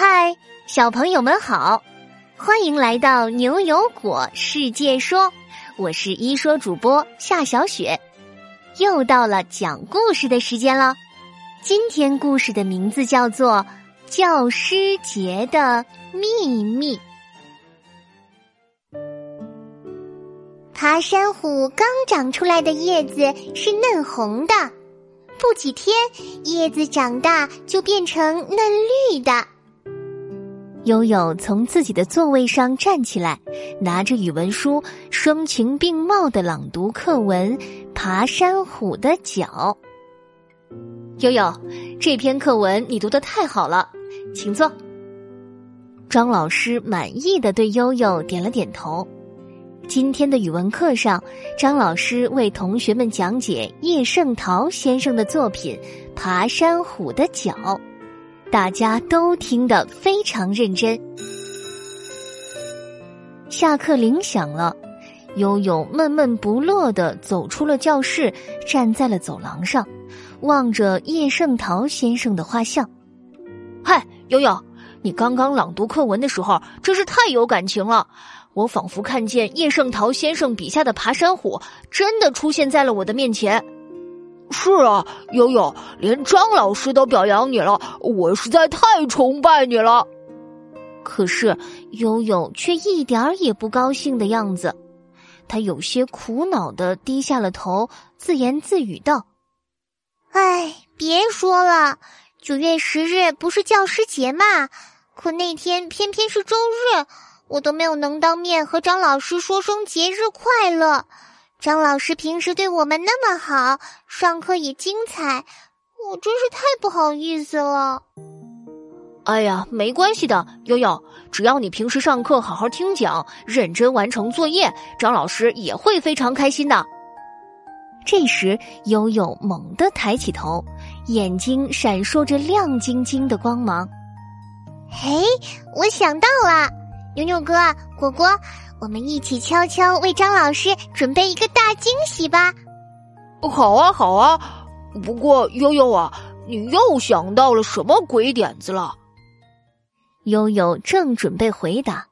嗨，小朋友们好，欢迎来到牛油果世界说，我是一说主播夏小雪，又到了讲故事的时间了。今天故事的名字叫做《教师节的秘密》。爬山虎刚长出来的叶子是嫩红的，不几天叶子长大就变成嫩绿的。悠悠从自己的座位上站起来，拿着语文书，声情并茂的朗读课文《爬山虎的脚》。悠悠，这篇课文你读的太好了，请坐。张老师满意的对悠悠点了点头。今天的语文课上，张老师为同学们讲解叶圣陶先生的作品《爬山虎的脚》，大家都听得非常认真。下课铃响了，悠悠闷闷不乐的走出了教室，站在了走廊上，望着叶圣陶先生的画像。嗨，悠悠，你刚刚朗读课文的时候，真是太有感情了。我仿佛看见叶圣陶先生笔下的爬山虎真的出现在了我的面前。是啊，悠悠，连张老师都表扬你了，我实在太崇拜你了。可是悠悠却一点儿也不高兴的样子，他有些苦恼的低下了头，自言自语道：“哎，别说了，九月十日不是教师节嘛？可那天偏偏是周日。”我都没有能当面和张老师说声节日快乐。张老师平时对我们那么好，上课也精彩，我真是太不好意思了。哎呀，没关系的，悠悠，只要你平时上课好好听讲，认真完成作业，张老师也会非常开心的。这时，悠悠猛地抬起头，眼睛闪烁着亮晶晶的光芒。嘿，我想到了。牛牛哥，果果，我们一起悄悄为张老师准备一个大惊喜吧！好啊，好啊。不过悠悠啊，你又想到了什么鬼点子了？悠悠正准备回答，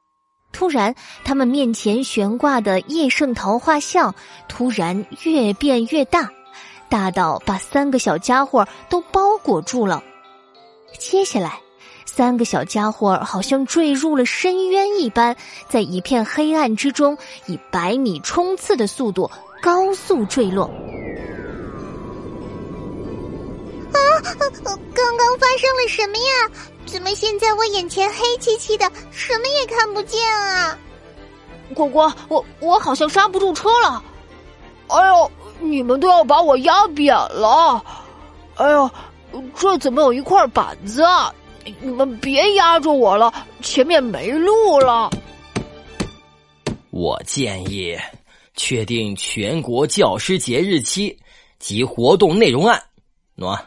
突然，他们面前悬挂的叶圣陶画像突然越变越大，大到把三个小家伙都包裹住了。接下来。三个小家伙好像坠入了深渊一般，在一片黑暗之中以百米冲刺的速度高速坠落。啊！刚刚发生了什么呀？怎么现在我眼前黑漆漆的，什么也看不见啊？果果，我我好像刹不住车了。哎呦，你们都要把我压扁了！哎呦，这怎么有一块板子啊？你们别压着我了，前面没路了。我建议确定全国教师节日期及活动内容案。喏，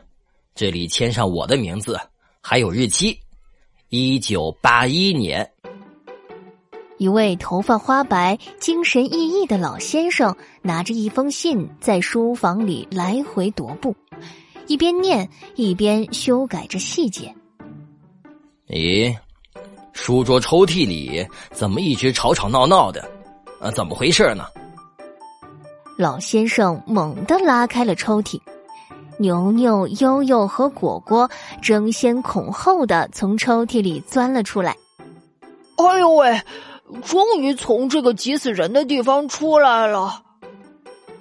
这里签上我的名字，还有日期：一九八一年。一位头发花白、精神奕奕的老先生拿着一封信，在书房里来回踱步，一边念一边修改着细节。咦，书桌抽屉里怎么一直吵吵闹闹的？啊，怎么回事呢？老先生猛地拉开了抽屉，牛牛、悠悠和果果争先恐后的从抽屉里钻了出来。哎呦喂，终于从这个急死人的地方出来了！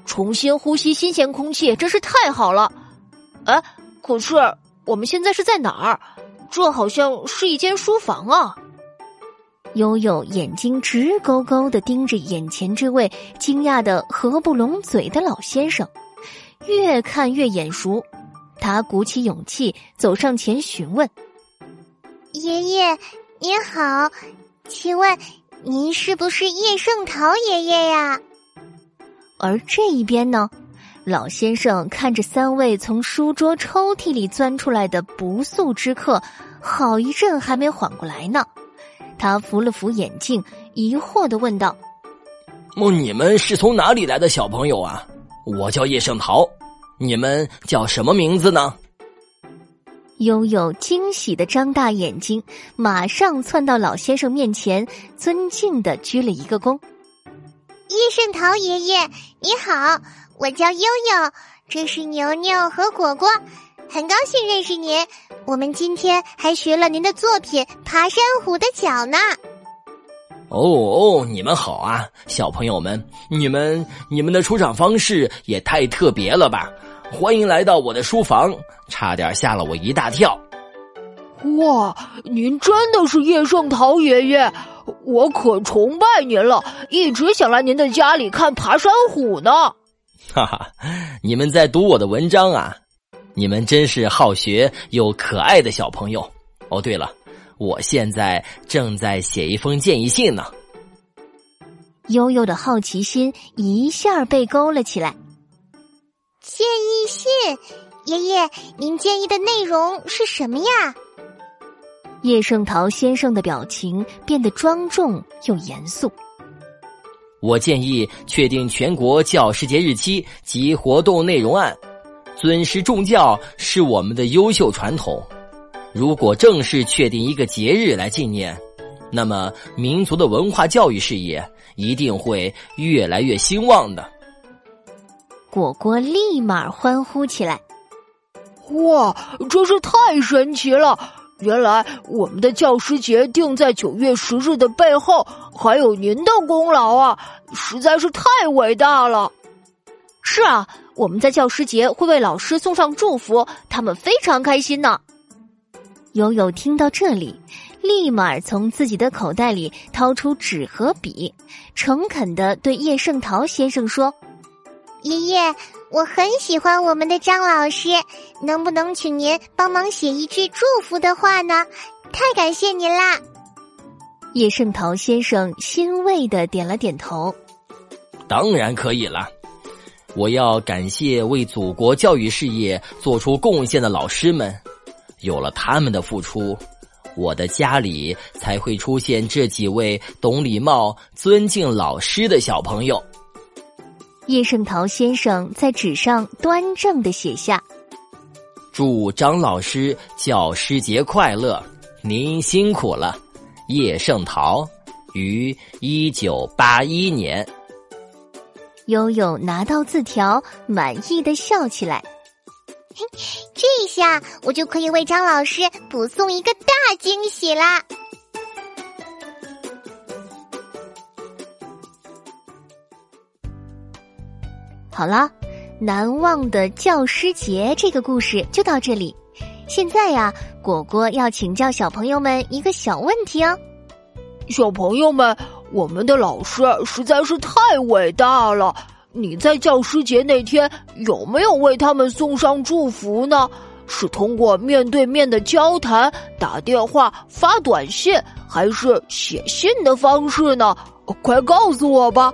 重新呼吸新鲜空气真是太好了。哎，可是我们现在是在哪儿？这好像是一间书房啊！悠悠眼睛直勾勾的盯着眼前这位惊讶的合不拢嘴的老先生，越看越眼熟。他鼓起勇气走上前询问：“爷爷您好，请问您是不是叶圣陶爷爷呀？”而这一边呢？老先生看着三位从书桌抽屉里钻出来的不速之客，好一阵还没缓过来呢。他扶了扶眼镜，疑惑的问道：“哦，你们是从哪里来的小朋友啊？我叫叶圣陶，你们叫什么名字呢？”悠悠惊喜的张大眼睛，马上窜到老先生面前，尊敬的鞠了一个躬。叶圣陶爷爷，你好，我叫悠悠，这是牛牛和果果，很高兴认识您。我们今天还学了您的作品《爬山虎的脚》呢。哦哦，你们好啊，小朋友们，你们你们的出场方式也太特别了吧！欢迎来到我的书房，差点吓了我一大跳。哇，您真的是叶圣陶爷爷，我可崇拜您了，一直想来您的家里看爬山虎呢。哈哈，你们在读我的文章啊？你们真是好学又可爱的小朋友。哦，对了，我现在正在写一封建议信呢。悠悠的好奇心一下被勾了起来。建议信，爷爷，您建议的内容是什么呀？叶圣陶先生的表情变得庄重又严肃。我建议确定全国教师节日期及活动内容案。尊师重教是我们的优秀传统。如果正式确定一个节日来纪念，那么民族的文化教育事业一定会越来越兴旺的。果果立马欢呼起来：“哇，真是太神奇了！原来我们的教师节定在九月十日的背后还有您的功劳啊，实在是太伟大了！”是啊，我们在教师节会为老师送上祝福，他们非常开心呢。悠悠听到这里，立马从自己的口袋里掏出纸和笔，诚恳的对叶圣陶先生说。爷爷，我很喜欢我们的张老师，能不能请您帮忙写一句祝福的话呢？太感谢您啦！叶圣陶先生欣慰的点了点头。当然可以了，我要感谢为祖国教育事业做出贡献的老师们，有了他们的付出，我的家里才会出现这几位懂礼貌、尊敬老师的小朋友。叶圣陶先生在纸上端正的写下：“祝张老师教师节快乐，您辛苦了。”叶圣陶，于一九八一年。悠悠拿到字条，满意的笑起来。这下我就可以为张老师补送一个大惊喜啦！好了，难忘的教师节这个故事就到这里。现在呀，果果要请教小朋友们一个小问题哦。小朋友们，我们的老师实在是太伟大了。你在教师节那天有没有为他们送上祝福呢？是通过面对面的交谈、打电话、发短信，还是写信的方式呢？快告诉我吧。